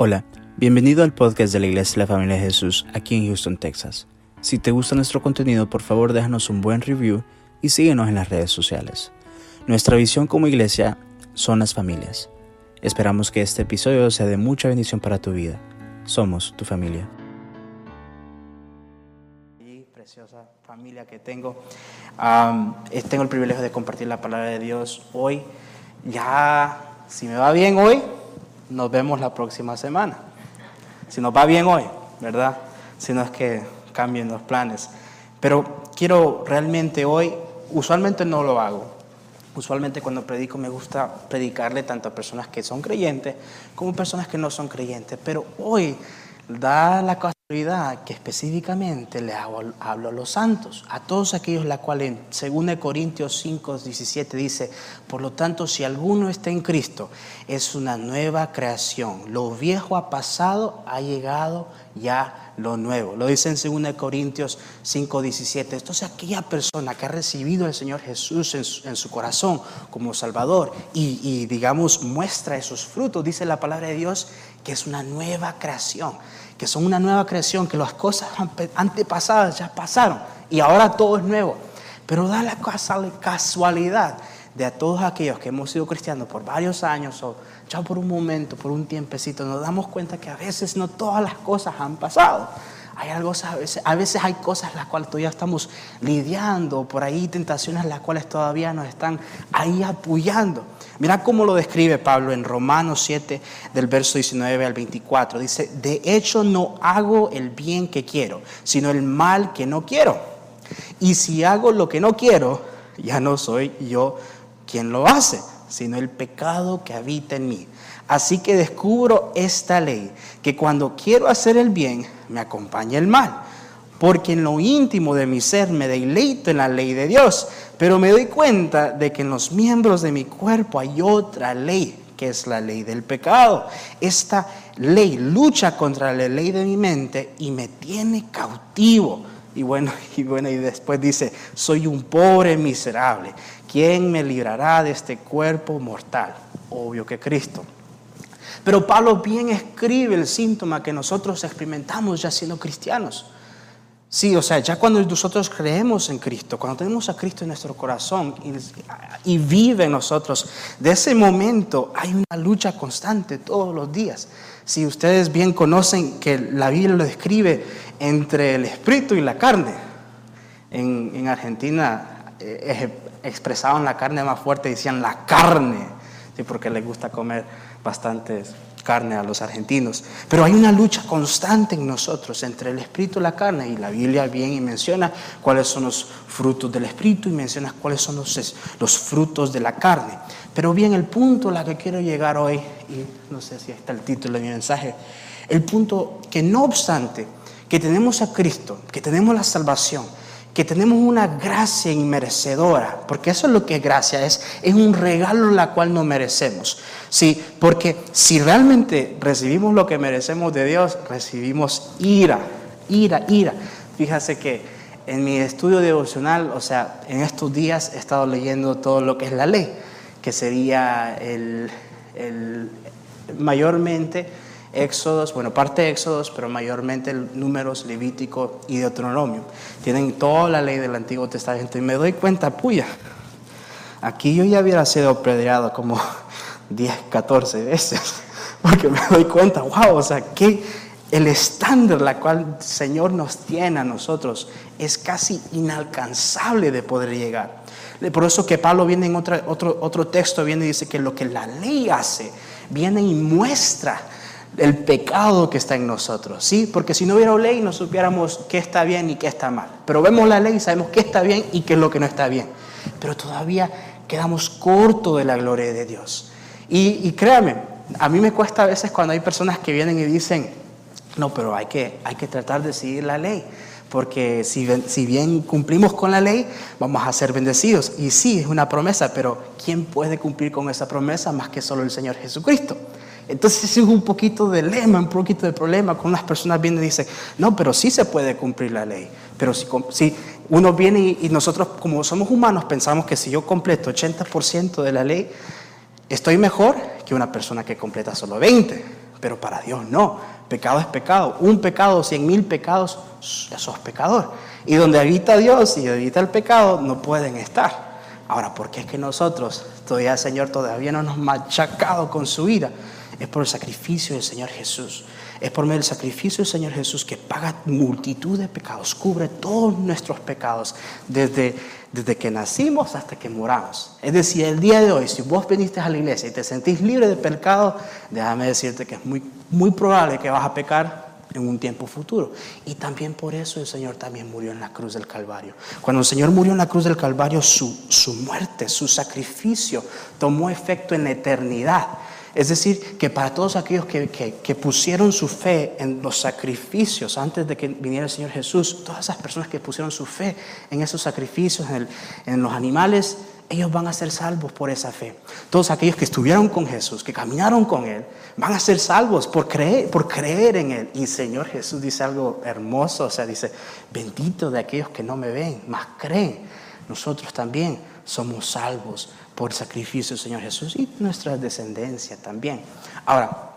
Hola, bienvenido al podcast de la Iglesia de la Familia de Jesús aquí en Houston, Texas. Si te gusta nuestro contenido, por favor déjanos un buen review y síguenos en las redes sociales. Nuestra visión como iglesia son las familias. Esperamos que este episodio sea de mucha bendición para tu vida. Somos tu familia. Y preciosa familia que tengo, tengo el privilegio de compartir la palabra de Dios hoy. Ya, si me va bien hoy, nos vemos la próxima semana. Si nos va bien hoy, ¿verdad? Si no es que cambien los planes. Pero quiero realmente hoy, usualmente no lo hago. Usualmente cuando predico me gusta predicarle tanto a personas que son creyentes como personas que no son creyentes. Pero hoy da la casualidad que específicamente le hablo, a los santos, a todos aquellos la cuales en 2 Corintios 5, 17 dice, por lo tanto, si alguno está en Cristo, es una nueva creación. Lo viejo ha pasado, ha llegado ya lo nuevo. Lo dice en 2 Corintios 5, 17. Entonces aquella persona que ha recibido al Señor Jesús en su, corazón como Salvador y, y digamos muestra esos frutos, dice la palabra de Dios, que es una nueva creación que son una nueva creación, que las cosas antepasadas ya pasaron y ahora todo es nuevo. Pero da la casualidad de a todos aquellos que hemos sido cristianos por varios años o ya por un momento, por un tiempecito, nos damos cuenta que a veces no todas las cosas han pasado. Hay algo, a veces, a veces hay cosas las cuales todavía estamos lidiando, por ahí tentaciones las cuales todavía nos están ahí apoyando. Mira cómo lo describe Pablo en Romanos 7, del verso 19 al 24. Dice, de hecho no hago el bien que quiero, sino el mal que no quiero. Y si hago lo que no quiero, ya no soy yo quien lo hace, sino el pecado que habita en mí. Así que descubro esta ley, que cuando quiero hacer el bien, me acompaña el mal. Porque en lo íntimo de mi ser me deleito en la ley de Dios, pero me doy cuenta de que en los miembros de mi cuerpo hay otra ley, que es la ley del pecado. Esta ley lucha contra la ley de mi mente y me tiene cautivo. Y bueno, y bueno, y después dice, soy un pobre miserable. ¿Quién me librará de este cuerpo mortal? Obvio que Cristo. Pero Pablo bien escribe el síntoma que nosotros experimentamos ya siendo cristianos. Sí, o sea, ya cuando nosotros creemos en Cristo, cuando tenemos a Cristo en nuestro corazón y, vive en nosotros, de ese momento hay una lucha constante todos los días. Si ustedes bien conocen que la Biblia lo describe entre el espíritu y la carne, en, Argentina eh, expresaban la carne más fuerte, decían la carne, ¿sí? porque les gusta comer bastantes carne a los argentinos. Pero hay una lucha constante en nosotros entre el espíritu y la carne. Y la Biblia viene y menciona cuáles son los frutos del espíritu y menciona cuáles son los, los frutos de la carne. Pero bien, el punto a la que quiero llegar hoy, y no sé si está el título de mi mensaje, el punto que no obstante que tenemos a Cristo, que tenemos la salvación, que tenemos una gracia inmerecedora, porque eso es lo que es gracia, es, es un regalo la cual no merecemos. Sí, porque si realmente recibimos lo que merecemos de Dios, recibimos ira, ira, ira. Fíjese que en mi estudio devocional, o sea, en estos días he estado leyendo todo lo que es la ley, que sería el, el mayormente Éxodos, bueno, parte de Éxodos, pero mayormente números, Levítico y Deuteronomio. Tienen toda la ley del Antiguo Testamento y me doy cuenta, puya, aquí yo ya hubiera sido apedreado como 10, 14 veces, porque me doy cuenta, wow, o sea, que el estándar la cual el Señor nos tiene a nosotros es casi inalcanzable de poder llegar. Por eso que Pablo viene en otro, otro, otro texto, viene y dice que lo que la ley hace, viene y muestra el pecado que está en nosotros, ¿sí? Porque si no hubiera ley no supiéramos qué está bien y qué está mal. Pero vemos la ley y sabemos qué está bien y qué es lo que no está bien. Pero todavía quedamos cortos de la gloria de Dios. Y, créame, a mí me cuesta a veces cuando hay personas que vienen y dicen, no, pero hay que, hay que tratar de seguir la ley. Porque si bien cumplimos con la ley, vamos a ser bendecidos. Y sí, es una promesa, pero ¿quién puede cumplir con esa promesa más que solo el Señor Jesucristo? Entonces es un poquito de lema, un poquito de problema. Con unas personas vienen y dicen, no, pero sí se puede cumplir la ley. Pero si, si uno viene y, y, nosotros como somos humanos pensamos que si yo completo 80% de la ley, estoy mejor que una persona que completa solo 20%. pero para Dios no. Pecado es pecado. Un pecado, cien mil pecados, eso es pecador. Y donde habita Dios y habita el pecado, no pueden estar. Ahora, ¿por qué es que nosotros, todavía el Señor todavía no nos ha machacado con su ira? Es por el sacrificio del Señor Jesús. Es por medio del sacrificio del Señor Jesús que paga multitud de pecados, cubre todos nuestros pecados, desde, desde que nacimos hasta que moramos. Es decir, el día de hoy, si vos viniste a la iglesia y te sentís libre de pecado, déjame decirte que es muy, muy probable que vas a pecar en un tiempo futuro. Y también por eso el Señor también murió en la cruz del Calvario. Cuando el Señor murió en la cruz del Calvario, su, su muerte, su sacrificio tomó efecto en la eternidad. Es decir, que para todos aquellos que, que, pusieron su fe en los sacrificios antes de que viniera el Señor Jesús, todas esas personas que pusieron su fe en esos sacrificios, en, en los animales, ellos van a ser salvos por esa fe. Todos aquellos que estuvieron con Jesús, que caminaron con Él, van a ser salvos por creer, por creer en Él. Y el Señor Jesús dice algo hermoso, o sea, dice, bendito de aquellos que no me ven, más creen. Nosotros también somos salvos por sacrificio Señor Jesús y nuestra descendencia también. Ahora,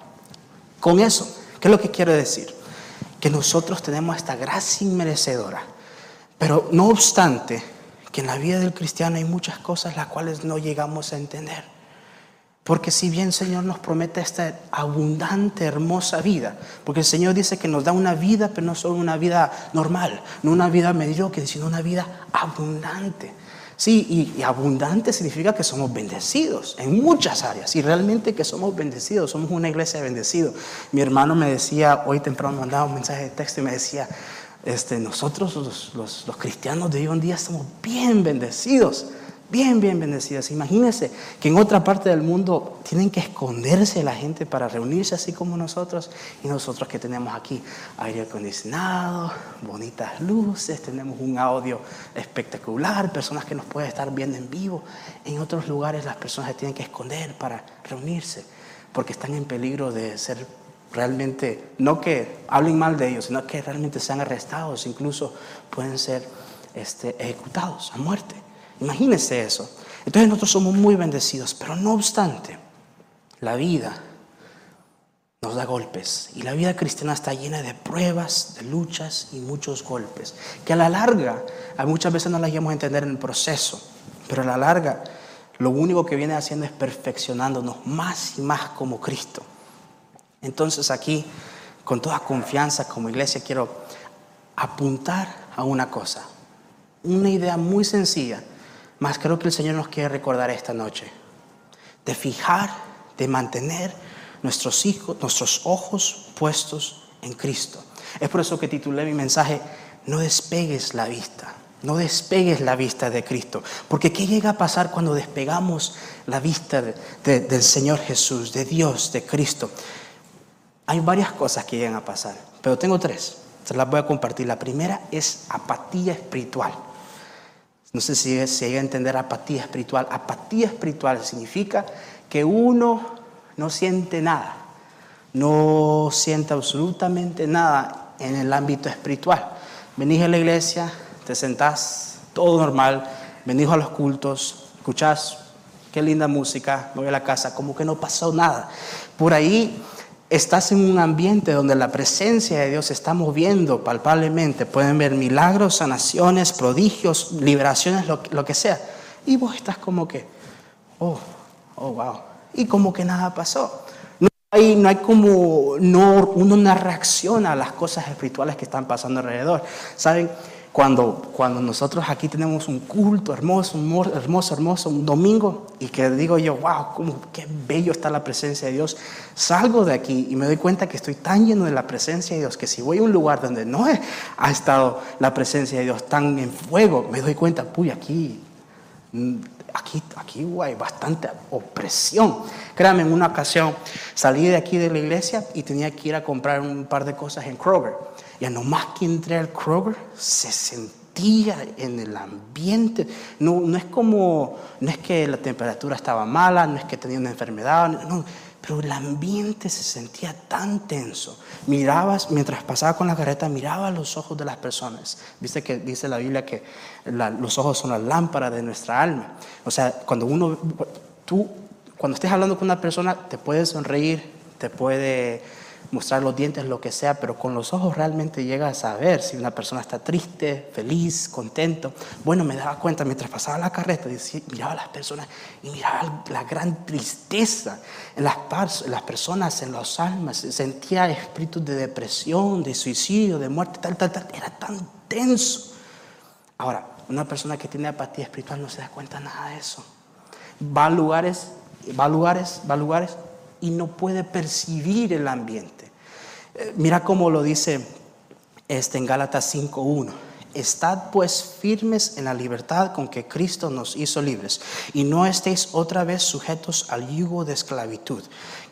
con eso, ¿qué es lo que quiero decir? Que nosotros tenemos esta gracia inmerecedora, pero no obstante, que en la vida del cristiano hay muchas cosas las cuales no llegamos a entender. Porque si bien el Señor nos promete esta abundante, hermosa vida, porque el Señor dice que nos da una vida, pero no solo una vida normal, no una vida mediocre, sino una vida abundante. Sí, y, abundante significa que somos bendecidos en muchas áreas. Y realmente que somos bendecidos, somos una iglesia de bendecidos. Mi hermano me decía, hoy temprano mandaba un mensaje de texto y me decía, este, nosotros los, los, los cristianos de hoy en día somos bien bendecidos bien, bien bendecidas. Imagínense que en otra parte del mundo tienen que esconderse la gente para reunirse así como nosotros y nosotros que tenemos aquí aire acondicionado, bonitas luces, tenemos un audio espectacular, personas que nos pueden estar viendo en vivo. En otros lugares las personas se tienen que esconder para reunirse porque están en peligro de ser realmente, no que hablen mal de ellos, sino que realmente sean arrestados, incluso pueden ser este, ejecutados a muerte. Imagínense eso. Entonces nosotros somos muy bendecidos, pero no obstante, la vida nos da golpes y la vida cristiana está llena de pruebas, de luchas y muchos golpes, que a la larga, muchas veces no las llegamos a entender en el proceso, pero a la larga lo único que viene haciendo es perfeccionándonos más y más como Cristo. Entonces aquí, con toda confianza como iglesia, quiero apuntar a una cosa, una idea muy sencilla mas creo que el Señor nos quiere recordar esta noche de fijar, de mantener nuestros hijos, nuestros ojos puestos en Cristo. Es por eso que titulé mi mensaje No despegues la vista. No despegues la vista de Cristo. Porque ¿qué llega a pasar cuando despegamos la vista del Señor Jesús, de Dios, de Cristo? Hay varias cosas que llegan a pasar, pero tengo tres. Se las voy a compartir. La primera es apatía espiritual. No sé si se llega a entender apatía espiritual. Apatía espiritual significa que uno no siente nada, no siente absolutamente nada en el ámbito espiritual. Venís a la iglesia, te sentás, todo normal, venís a los cultos, escuchás, qué linda música, me voy a la casa, como que no pasó nada. Por ahí estás en un ambiente donde la presencia de Dios se está moviendo palpablemente, pueden ver milagros, sanaciones, prodigios, liberaciones, lo, que sea. Y vos estás como que, oh, oh, wow. Y como que nada pasó. No hay, no hay como, no, uno no reacciona a las cosas espirituales que están pasando alrededor. ¿Saben? Cuando, cuando nosotros aquí tenemos un culto hermoso, hermoso, hermoso, un domingo, y que digo yo, wow, cómo, qué bello está la presencia de Dios, salgo de aquí y me doy cuenta que estoy tan lleno de la presencia de Dios que si voy a un lugar donde no ha estado la presencia de Dios tan en fuego, me doy cuenta, uy, aquí, mm, aquí, aquí hay bastante opresión. Créanme, en una ocasión salí de aquí de la iglesia y tenía que ir a comprar un par de cosas en Kroger. Ya nomás que entré al Kroger, se sentía en el ambiente. No, no, es como, no es que la temperatura estaba mala, no es que tenía una enfermedad, no, pero el ambiente se sentía tan tenso. Mirabas, mientras pasaba con la carreta, miraba los ojos de las personas. Viste que dice la Biblia que los ojos son la lámpara de nuestra alma. O sea, cuando uno, tú, cuando estés hablando con una persona, te puedes sonreír, te puede mostrar los dientes, lo que sea, pero con los ojos realmente llegas a ver si una persona está triste, feliz, contento. Bueno, me daba cuenta mientras pasaba la carreta, miraba a las personas y miraba la gran tristeza en las, las personas, en las almas. Sentía espíritus de depresión, de suicidio, de muerte, tal, tal, tal. Era tan tenso. Ahora, una persona que tiene apatía espiritual no se da cuenta nada de eso. Va a lugares, va a lugares, va a lugares y no puede percibir el ambiente. Eh, mira cómo lo dice este en Gálatas 5.1. Estad pues firmes en la libertad con que Cristo nos hizo libres y no estéis otra vez sujetos al yugo de esclavitud.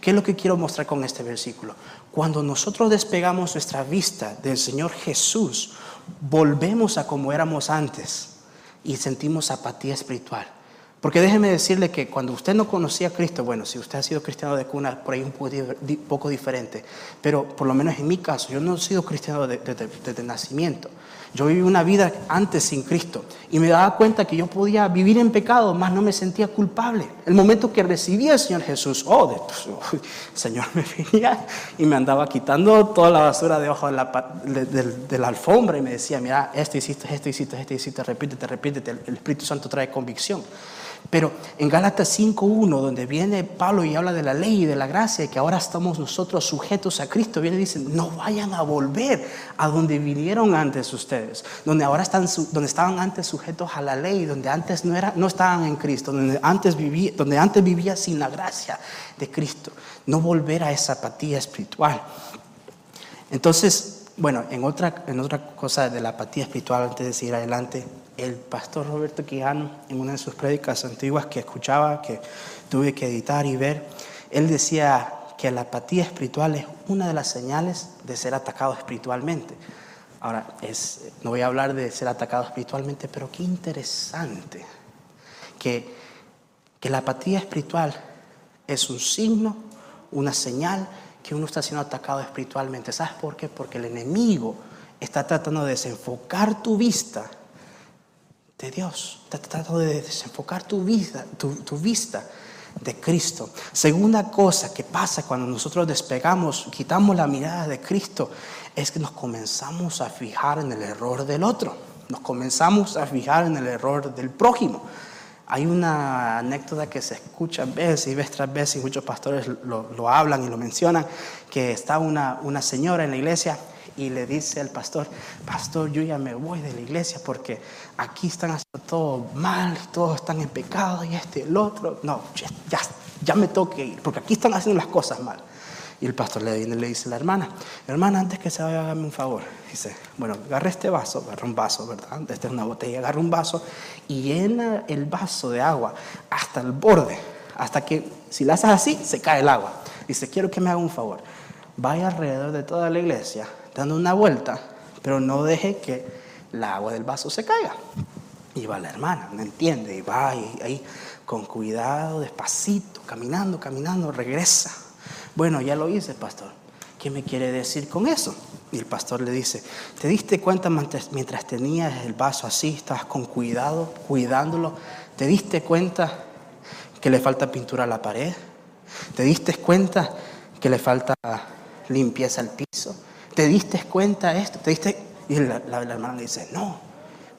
¿Qué es lo que quiero mostrar con este versículo? Cuando nosotros despegamos nuestra vista del Señor Jesús, volvemos a como éramos antes y sentimos apatía espiritual. Porque déjeme decirle que cuando usted no conocía a Cristo, bueno, si usted ha sido cristiano de cuna, por ahí un poco, diferente, pero por lo menos en mi caso, yo no he sido cristiano desde nacimiento. Yo viví una vida antes sin Cristo y me daba cuenta que yo podía vivir en pecado, más no me sentía culpable. El momento que recibí al Señor Jesús, oh, el Señor me venía y me andaba quitando toda la basura debajo de la, de, la alfombra y me decía, mira, esto hiciste, esto hiciste, esto hiciste, repítete, repítete. El Espíritu Santo trae convicción. Pero en Gálatas 5.1, donde viene Pablo y habla de la ley y de la gracia, que ahora estamos nosotros sujetos a Cristo, viene y dice, no vayan a volver a donde vinieron antes ustedes, donde ahora están, donde estaban antes sujetos a la ley, donde antes no, era, no estaban en Cristo, donde antes, vivía, donde antes vivía sin la gracia de Cristo. No volver a esa apatía espiritual. Entonces, bueno, en otra, en otra cosa de la apatía espiritual, antes de seguir adelante, el pastor Roberto Quijano, en una de sus prédicas antiguas que escuchaba, que tuve que editar y ver, él decía que la apatía espiritual es una de las señales de ser atacado espiritualmente. Ahora, no voy a hablar de ser atacado espiritualmente, pero qué interesante que, que la apatía espiritual es un signo, una señal que uno está siendo atacado espiritualmente. ¿Sabes por qué? Porque el enemigo está tratando de desenfocar tu vista de Dios. Está tratando de desenfocar tu vida, tu vista de Cristo. Segunda cosa que pasa cuando nosotros despegamos, quitamos la mirada de Cristo, es que nos comenzamos a fijar en el error del otro. Nos comenzamos a fijar en el error del prójimo. Hay una anécdota que se escucha veces y vez tras vez y muchos pastores lo, lo hablan y lo mencionan, que está una, una señora en la iglesia y le dice al pastor, pastor, yo ya me voy de la iglesia porque aquí están haciendo todo mal, todos están en pecado y este, el otro. No, ya, ya me toque ir, porque aquí están haciendo las cosas mal. Y el pastor le le dice a la hermana, hermana, antes que se vaya, hágame un favor. Dice, bueno, agarre este vaso, agarra un vaso, ¿verdad? Esta es una botella, agarra un vaso y llena el vaso de agua hasta el borde, hasta que si la haces así, se cae el agua. Dice, quiero que me haga un favor. Vaya alrededor de toda la iglesia, dando una vuelta, pero no deje que el agua del vaso se caiga. Y va la hermana, ¿me entiende? Y va ahí, con cuidado, despacito, caminando, caminando, regresa. Bueno, ya lo hice, pastor. ¿Qué me quiere decir con eso? Y el pastor le dice, ¿te diste cuenta mientras tenías el vaso así, estabas con cuidado, cuidándolo? ¿Te diste cuenta que le falta pintura a la pared? ¿Te diste cuenta que le falta limpieza al piso? ¿Te diste cuenta de esto? ¿Te diste? Y la, hermana le dice, no,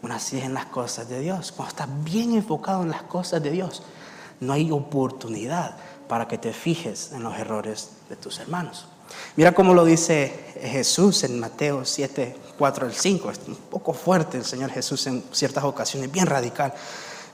bueno, así es en las cosas de Dios. Cuando estás bien enfocado en las cosas de Dios, no hay oportunidad para que te fijes en los errores de tus hermanos. Mira cómo lo dice Jesús en Mateo 7, 4 al 5. Es un poco fuerte el Señor Jesús en ciertas ocasiones, bien radical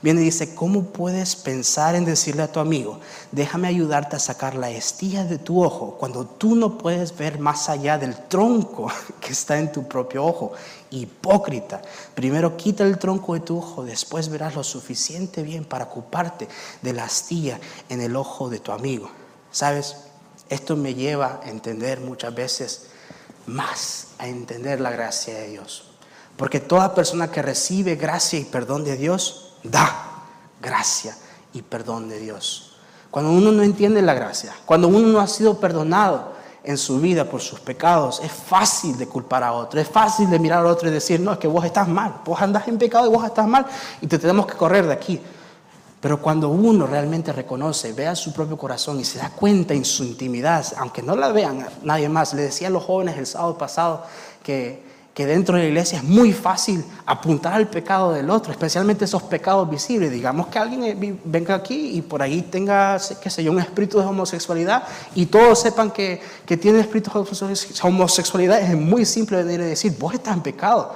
viene y dice, ¿cómo puedes pensar en decirle a tu amigo, déjame ayudarte a sacar la estilla de tu ojo cuando tú no puedes ver más allá del tronco que está en tu propio ojo? Hipócrita, primero quita el tronco de tu ojo, después verás lo suficiente bien para ocuparte de la astilla en el ojo de tu amigo. ¿Sabes? Esto me lleva a entender muchas veces más, a entender la gracia de Dios. Porque toda persona que recibe gracia y perdón de Dios, da gracia y perdón de Dios. Cuando uno no entiende la gracia, cuando uno no ha sido perdonado en su vida por sus pecados, es fácil de culpar a otro, es fácil de mirar a otro y decir, no, es que vos estás mal, vos andás en pecado y vos estás mal y te tenemos que correr de aquí. Pero cuando uno realmente reconoce, ve a su propio corazón y se da cuenta en su intimidad, aunque no la vean nadie más, le decía a los jóvenes el sábado pasado que, que dentro de la iglesia es muy fácil apuntar al pecado del otro, especialmente esos pecados visibles. Digamos que alguien venga aquí y por ahí tenga, qué sé yo, un espíritu de homosexualidad y todos sepan que, que tiene espíritu de homosexualidad, es muy simple venir y decir, vos estás en pecado.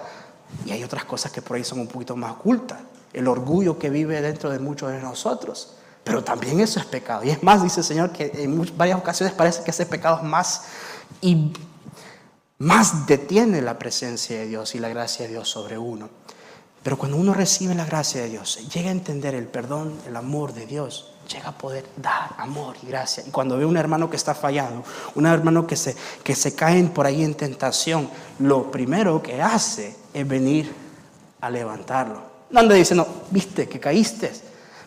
Y hay otras cosas que por ahí son un poquito más ocultas el orgullo que vive dentro de muchos de nosotros. Pero también eso es pecado. Y es más, dice el Señor, que en varias ocasiones parece que ese pecado es más y más detiene la presencia de Dios y la gracia de Dios sobre uno. Pero cuando uno recibe la gracia de Dios, llega a entender el perdón, el amor de Dios, llega a poder dar amor y gracia. Y cuando ve un hermano que está fallando, un hermano que se, que se cae por ahí en tentación, lo primero que hace es venir a levantarlo. No anda diciendo, viste que caíste,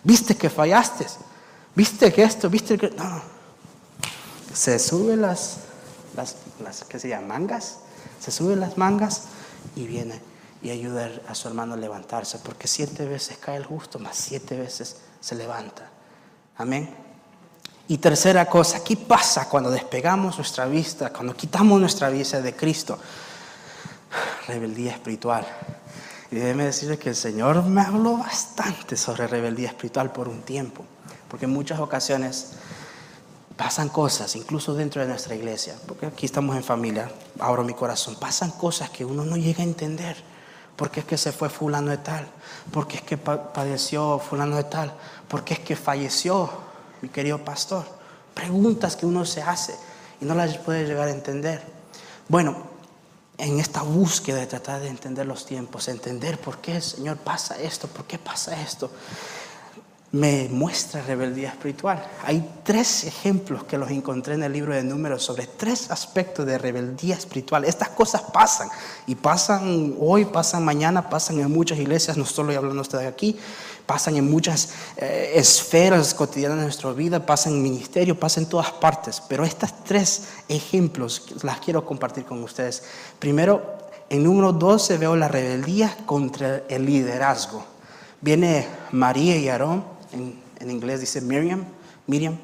viste que fallaste, viste que esto, viste que... No, se sube las, las, las ¿qué se llama? Mangas, se sube las mangas y viene y ayuda a su hermano a levantarse, porque siete veces cae el justo, más siete veces se levanta. Amén. Y tercera cosa, ¿qué pasa cuando despegamos nuestra vista, cuando quitamos nuestra vista de Cristo? Rebeldía espiritual. Y déjeme decirle que el Señor me habló bastante sobre rebeldía espiritual por un tiempo, porque en muchas ocasiones pasan cosas, incluso dentro de nuestra iglesia, porque aquí estamos en familia, abro mi corazón, pasan cosas que uno no llega a entender. ¿Por qué es que se fue fulano de tal? ¿Por qué es que padeció fulano de tal? ¿Por qué es que falleció mi querido pastor? Preguntas que uno se hace y no las puede llegar a entender. Bueno, en esta búsqueda de tratar de entender los tiempos, entender por qué, Señor, pasa esto, por qué pasa esto, me muestra rebeldía espiritual. Hay tres ejemplos que los encontré en el libro de números sobre tres aspectos de rebeldía espiritual. Estas cosas pasan y pasan hoy, pasan mañana, pasan en muchas iglesias, no solo hablando usted de aquí, pasan en muchas eh, esferas cotidianas de nuestra vida, pasan en ministerio, pasan en todas partes. Pero estos tres ejemplos las quiero compartir con ustedes. Primero, en número 12 veo la rebeldía contra el liderazgo. Viene María y Aarón en, inglés dice Miriam, Miriam.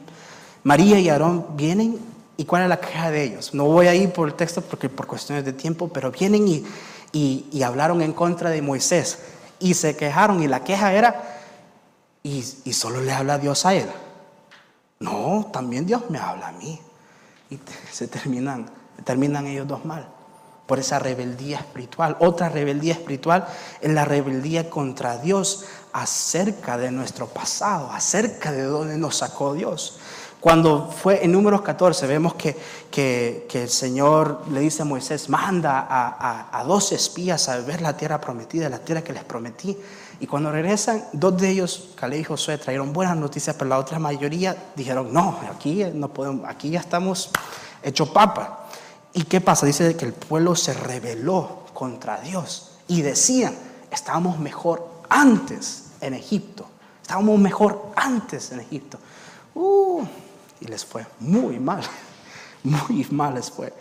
María y Aarón vienen y cuál es la queja de ellos. No voy a ir por el texto porque por cuestiones de tiempo, pero vienen y, y, hablaron en contra de Moisés y se quejaron y la queja era, y, y solo le habla Dios a él. No, también Dios me habla a mí. Y se terminan, terminan ellos dos mal por esa rebeldía espiritual. Otra rebeldía espiritual es la rebeldía contra Dios acerca de nuestro pasado, acerca de dónde nos sacó Dios. Cuando fue en números 14, vemos que, que, el Señor le dice a Moisés, manda a, dos espías a ver la tierra prometida, la tierra que les prometí. Y cuando regresan, dos de ellos, Caleb y Josué, trajeron buenas noticias, pero la otra mayoría dijeron, no, aquí, no podemos, aquí ya estamos hecho papa. ¿Y qué pasa? Dice que el pueblo se rebeló contra Dios y decían, estábamos mejor antes en Egipto. Estábamos mejor antes en Egipto. Uh, y les fue muy mal, muy mal les fue.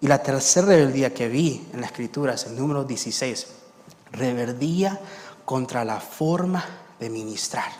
Y la tercera rebeldía que vi en la escritura es el número 16, rebeldía contra la forma de ministrar.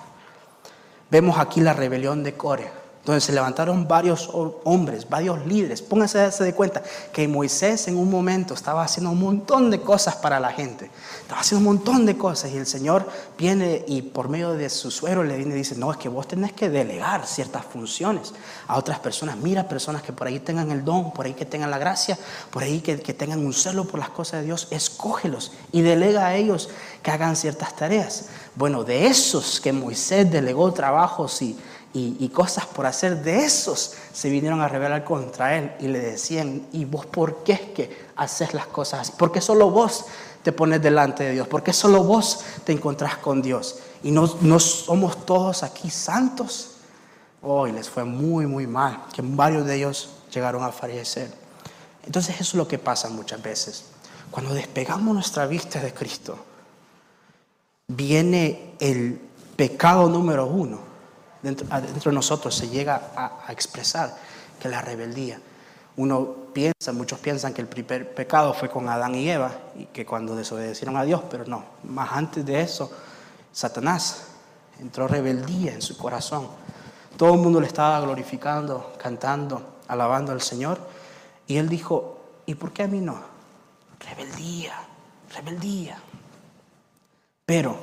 Vemos aquí la rebelión de Corea donde se levantaron varios hombres, varios líderes. Pónganse de cuenta que Moisés en un momento estaba haciendo un montón de cosas para la gente. Estaba haciendo un montón de cosas y el Señor viene y por medio de su suero le viene y dice, no, es que vos tenés que delegar ciertas funciones a otras personas. Mira personas que por ahí tengan el don, por ahí que tengan la gracia, por ahí que, que tengan un celo por las cosas de Dios. Escógelos y delega a ellos que hagan ciertas tareas. Bueno, de esos que Moisés delegó trabajos y y, cosas por hacer, de esos se vinieron a rebelar contra él y le decían, ¿y vos por qué es que haces las cosas así? ¿Por qué solo vos te pones delante de Dios? ¿Por qué solo vos te encontrás con Dios? ¿Y no, no somos todos aquí santos? Hoy les fue muy, muy mal, que varios de ellos llegaron a fallecer. Entonces eso es lo que pasa muchas veces. Cuando despegamos nuestra vista de Cristo, viene el pecado número uno dentro, de nosotros se llega a, expresar, que la rebeldía. Uno piensa, muchos piensan que el primer pecado fue con Adán y Eva y que cuando desobedecieron a Dios, pero no, más antes de eso, Satanás entró rebeldía en su corazón. Todo el mundo le estaba glorificando, cantando, alabando al Señor. Y él dijo, ¿y por qué a mí no? Rebeldía, rebeldía. Pero,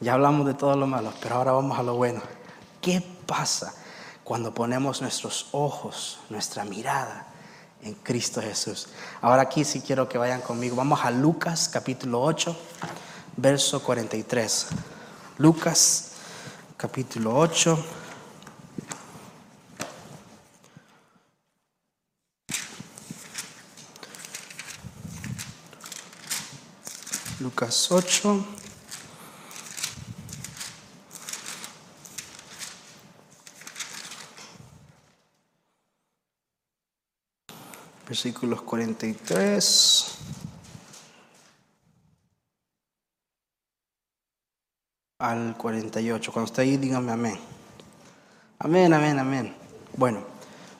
ya hablamos de todo lo malo, pero ahora vamos a lo bueno. ¿Qué pasa cuando ponemos nuestros ojos, nuestra mirada en Cristo Jesús? Ahora aquí sí quiero que vayan conmigo. Vamos a Lucas capítulo 8, verso 43. Lucas capítulo 8 Lucas 8. Versículos 43. al 48. Cuando esté ahí, dígame amén. Amén, amén, amén. Bueno,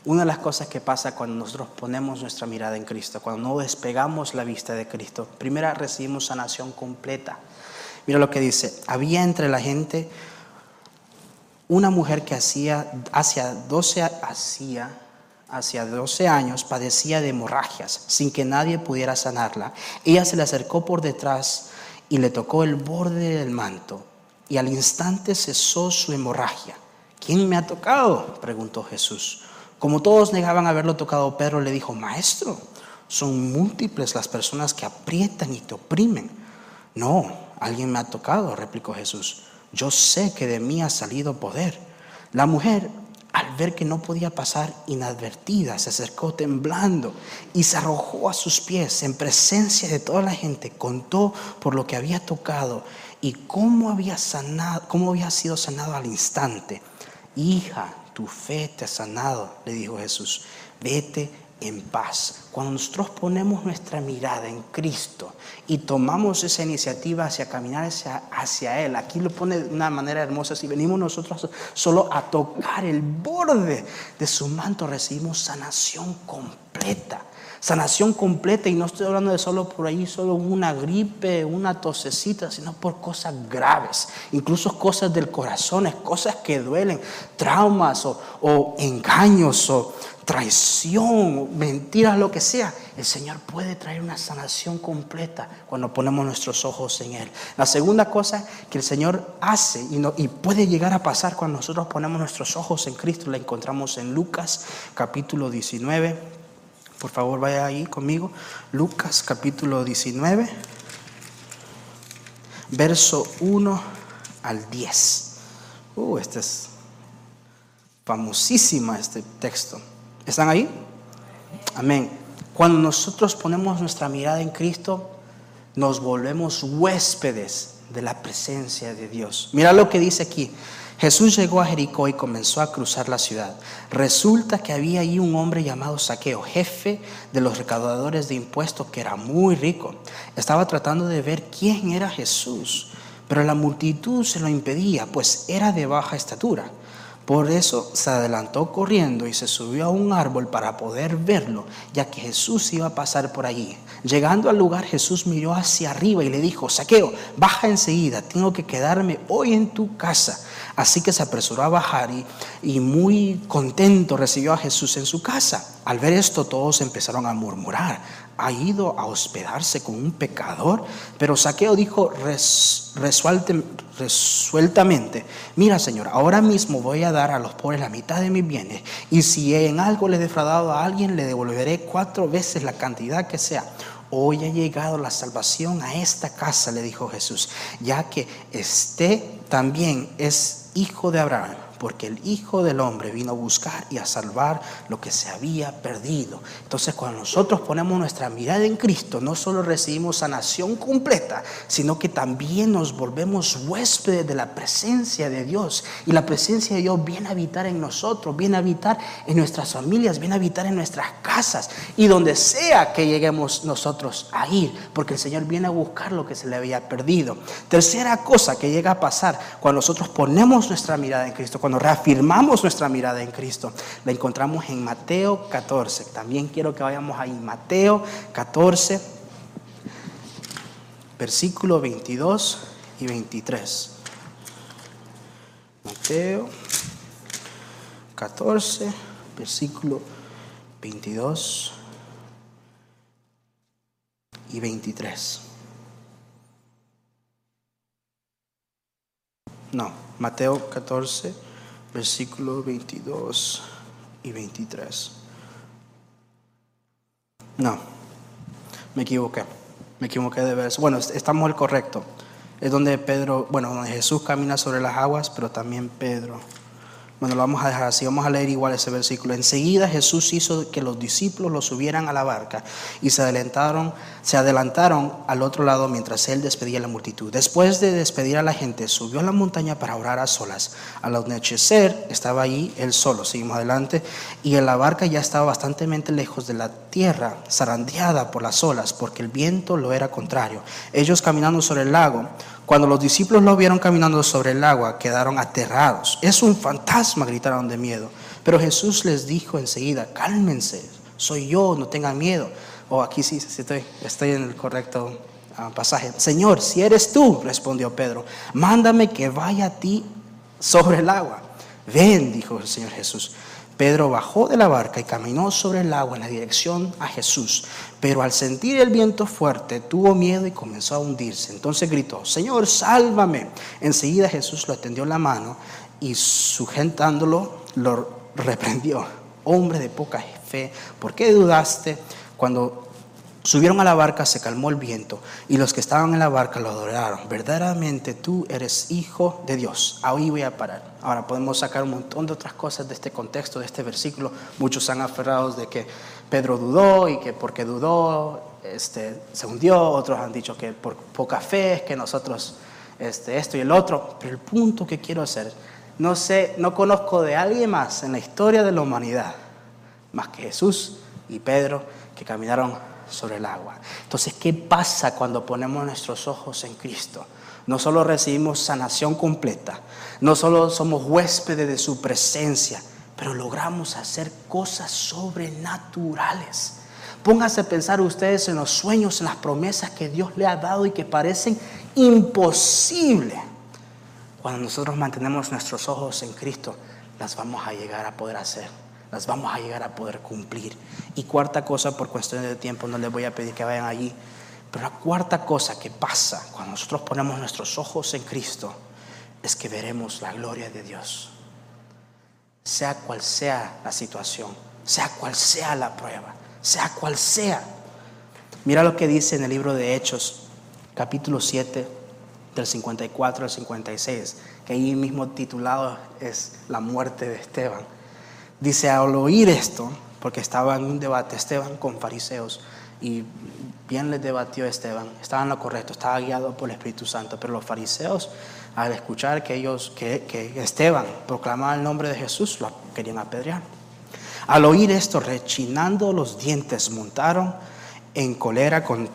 una de las cosas que pasa cuando nosotros ponemos nuestra mirada en Cristo, cuando no despegamos la vista de Cristo, primero recibimos sanación completa. Mira lo que dice, había entre la gente una mujer que hacía hacia 12 hacía hacia 12 años padecía de hemorragias sin que nadie pudiera sanarla. Ella se le acercó por detrás y le tocó el borde del manto y al instante cesó su hemorragia. ¿Quién me ha tocado? preguntó Jesús. Como todos negaban haberlo tocado, Pedro le dijo, Maestro, son múltiples las personas que aprietan y te oprimen. No, alguien me ha tocado, replicó Jesús. Yo sé que de mí ha salido poder. La mujer, al ver que no podía pasar inadvertida, se acercó temblando y se arrojó a sus pies en presencia de toda la gente, contó por lo que había tocado y cómo había sanado, cómo había sido sanado al instante. Hija, tu fe te ha sanado, le dijo Jesús, vete en paz. Cuando nosotros ponemos nuestra mirada en Cristo y tomamos esa iniciativa hacia caminar hacia, hacia, Él, aquí lo pone de una manera hermosa, si venimos nosotros solo a tocar el borde de su manto, recibimos sanación completa. Sanación completa y no estoy hablando de solo por ahí, solo una gripe, una tosecita, sino por cosas graves, incluso cosas del corazón, cosas que duelen, traumas o, o engaños o traición, mentiras, lo que sea. El Señor puede traer una sanación completa cuando ponemos nuestros ojos en Él. La segunda cosa que el Señor hace y, no, y puede llegar a pasar cuando nosotros ponemos nuestros ojos en Cristo, la encontramos en Lucas capítulo 19 por favor, vaya ahí conmigo. Lucas capítulo 19, verso 1 al 10. Uh, este es famosísima este texto. ¿Están ahí? Amén. Cuando nosotros ponemos nuestra mirada en Cristo, nos volvemos huéspedes de la presencia de Dios. Mira lo que dice aquí. Jesús llegó a Jericó y comenzó a cruzar la ciudad. Resulta que había allí un hombre llamado Saqueo, jefe de los recaudadores de impuestos, que era muy rico. Estaba tratando de ver quién era Jesús, pero la multitud se lo impedía, pues era de baja estatura. Por eso se adelantó corriendo y se subió a un árbol para poder verlo, ya que Jesús iba a pasar por allí. Llegando al lugar, Jesús miró hacia arriba y le dijo, Saqueo, baja enseguida, tengo que quedarme hoy en tu casa. Así que se apresuró a bajar y, muy contento recibió a Jesús en su casa. Al ver esto todos empezaron a murmurar. Ha ido a hospedarse con un pecador. Pero Saqueo dijo resueltamente, mira Señor, ahora mismo voy a dar a los pobres la mitad de mis bienes. Y si en algo le he defraudado a alguien, le devolveré cuatro veces la cantidad que sea. Hoy ha llegado la salvación a esta casa, le dijo Jesús, ya que este también es hijo de Abraham porque el Hijo del Hombre vino a buscar y a salvar lo que se había perdido. Entonces cuando nosotros ponemos nuestra mirada en Cristo, no solo recibimos sanación completa, sino que también nos volvemos huéspedes de la presencia de Dios. Y la presencia de Dios viene a habitar en nosotros, viene a habitar en nuestras familias, viene a habitar en nuestras casas y donde sea que lleguemos nosotros a ir, porque el Señor viene a buscar lo que se le había perdido. Tercera cosa que llega a pasar cuando nosotros ponemos nuestra mirada en Cristo, cuando reafirmamos nuestra mirada en Cristo, la encontramos en Mateo 14. También quiero que vayamos ahí, Mateo 14, versículo 22 y 23. Mateo 14, versículo 22 y 23. No, Mateo 14, versículo 22 y 23. No, me equivoqué. Me equivoqué de verso. Bueno, estamos el correcto. Es donde Pedro, bueno, donde Jesús camina sobre las aguas, pero también Pedro. Bueno, lo vamos a dejar así, vamos a leer igual ese versículo. Enseguida Jesús hizo que los discípulos lo subieran a la barca y se adelantaron, se adelantaron al otro lado mientras él despedía a la multitud. Después de despedir a la gente, subió a la montaña para orar a solas. Al anochecer estaba allí él solo, seguimos adelante, y en la barca ya estaba bastante lejos de la tierra, zarandeada por las olas, porque el viento lo era contrario. Ellos caminando sobre el lago, cuando los discípulos lo vieron caminando sobre el agua, quedaron aterrados. Es un fantasma, gritaron de miedo. Pero Jesús les dijo enseguida, cálmense, soy yo, no tengan miedo. Oh, aquí sí, estoy, estoy en el correcto ah, pasaje. Señor, si eres tú, respondió Pedro, mándame que vaya a ti sobre el agua. Ven, dijo el Señor Jesús. Pedro bajó de la barca y caminó sobre el agua en la dirección a Jesús, pero al sentir el viento fuerte tuvo miedo y comenzó a hundirse. Entonces gritó, Señor, sálvame. Enseguida Jesús lo atendió la mano y sujetándolo lo reprendió. Hombre de poca fe, ¿por qué dudaste cuando Subieron a la barca, se calmó el viento y los que estaban en la barca lo adoraron. Verdaderamente tú eres hijo de Dios. Ahí voy a parar. Ahora podemos sacar un montón de otras cosas de este contexto, de este versículo. Muchos han aferrado de que Pedro dudó y que porque dudó este, se hundió. Otros han dicho que por poca fe es que nosotros este, esto y el otro. Pero el punto que quiero hacer, no sé, no conozco de alguien más en la historia de la humanidad más que Jesús y Pedro que caminaron sobre el agua. Entonces, ¿qué pasa cuando ponemos nuestros ojos en Cristo? No solo recibimos sanación completa, no solo somos huéspedes de su presencia, pero logramos hacer cosas sobrenaturales. Pónganse a pensar ustedes en los sueños, en las promesas que Dios le ha dado y que parecen imposibles. Cuando nosotros mantenemos nuestros ojos en Cristo, las vamos a llegar a poder hacer las vamos a llegar a poder cumplir. Y cuarta cosa, por cuestiones de tiempo, no les voy a pedir que vayan allí, pero la cuarta cosa que pasa cuando nosotros ponemos nuestros ojos en Cristo es que veremos la gloria de Dios. Sea cual sea la situación, sea cual sea la prueba, sea cual sea. Mira lo que dice en el libro de Hechos, capítulo 7, del 54 al 56, que ahí mismo titulado es la muerte de Esteban. Dice, al oír esto, porque estaba en un debate Esteban con fariseos, y bien les debatió Esteban, estaba en lo correcto, estaba guiado por el Espíritu Santo, pero los fariseos, al escuchar que ellos, que, que Esteban proclamaba el nombre de Jesús, lo querían apedrear. Al oír esto, rechinando los dientes, montaron en colera con